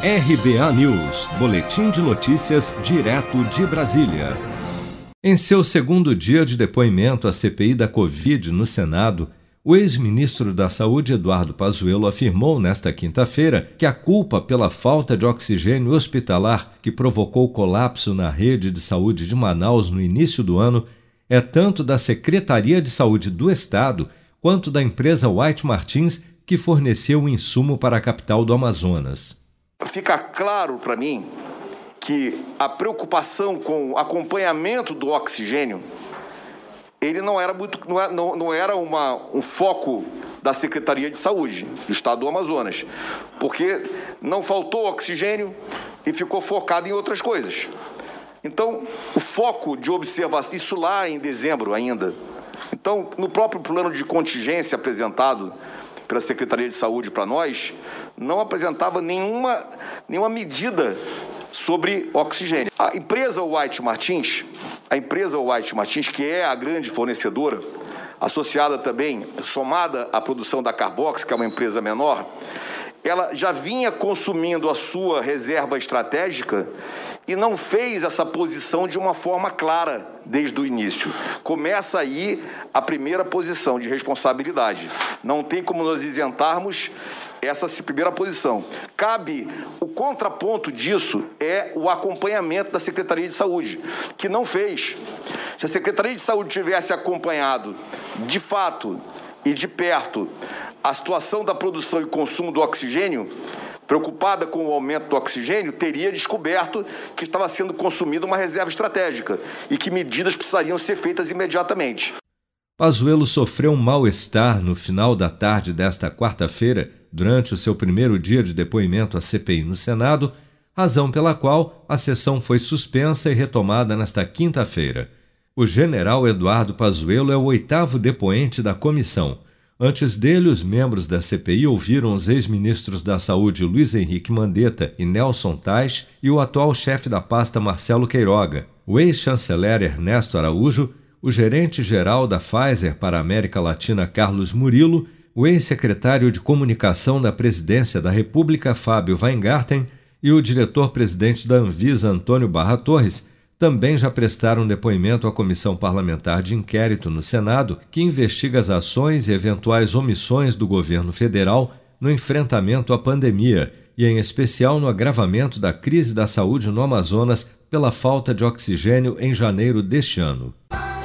RBA News, Boletim de Notícias, direto de Brasília. Em seu segundo dia de depoimento à CPI da Covid no Senado, o ex-ministro da Saúde, Eduardo Pazuello, afirmou nesta quinta-feira que a culpa pela falta de oxigênio hospitalar que provocou o colapso na rede de saúde de Manaus no início do ano é tanto da Secretaria de Saúde do Estado quanto da empresa White Martins, que forneceu o insumo para a capital do Amazonas. Fica claro para mim que a preocupação com o acompanhamento do oxigênio ele não era muito não, não era uma, um foco da Secretaria de Saúde do Estado do Amazonas, porque não faltou oxigênio e ficou focado em outras coisas. Então, o foco de observação, isso lá em dezembro ainda. Então, no próprio plano de contingência apresentado pela Secretaria de Saúde para nós, não apresentava nenhuma, nenhuma medida sobre oxigênio. A empresa White Martins, a empresa White Martins, que é a grande fornecedora, associada também, somada à produção da Carbox, que é uma empresa menor, ela já vinha consumindo a sua reserva estratégica e não fez essa posição de uma forma clara desde o início. Começa aí a primeira posição de responsabilidade. Não tem como nos isentarmos essa primeira posição. Cabe o contraponto disso é o acompanhamento da Secretaria de Saúde, que não fez. Se a Secretaria de Saúde tivesse acompanhado de fato e de perto a situação da produção e consumo do oxigênio, preocupada com o aumento do oxigênio, teria descoberto que estava sendo consumida uma reserva estratégica e que medidas precisariam ser feitas imediatamente. Pazuello sofreu um mal-estar no final da tarde desta quarta-feira, durante o seu primeiro dia de depoimento à CPI no Senado, razão pela qual a sessão foi suspensa e retomada nesta quinta-feira. O general Eduardo Pazuello é o oitavo depoente da comissão. Antes dele, os membros da CPI ouviram os ex-ministros da Saúde Luiz Henrique Mandetta e Nelson Tais e o atual chefe da pasta Marcelo Queiroga, o ex-chanceler Ernesto Araújo, o gerente-geral da Pfizer para a América Latina Carlos Murilo, o ex-secretário de Comunicação da Presidência da República Fábio Weingarten e o diretor-presidente da Anvisa Antônio Barra Torres também já prestaram depoimento à Comissão Parlamentar de Inquérito no Senado, que investiga as ações e eventuais omissões do governo federal no enfrentamento à pandemia e, em especial, no agravamento da crise da saúde no Amazonas pela falta de oxigênio em janeiro deste ano.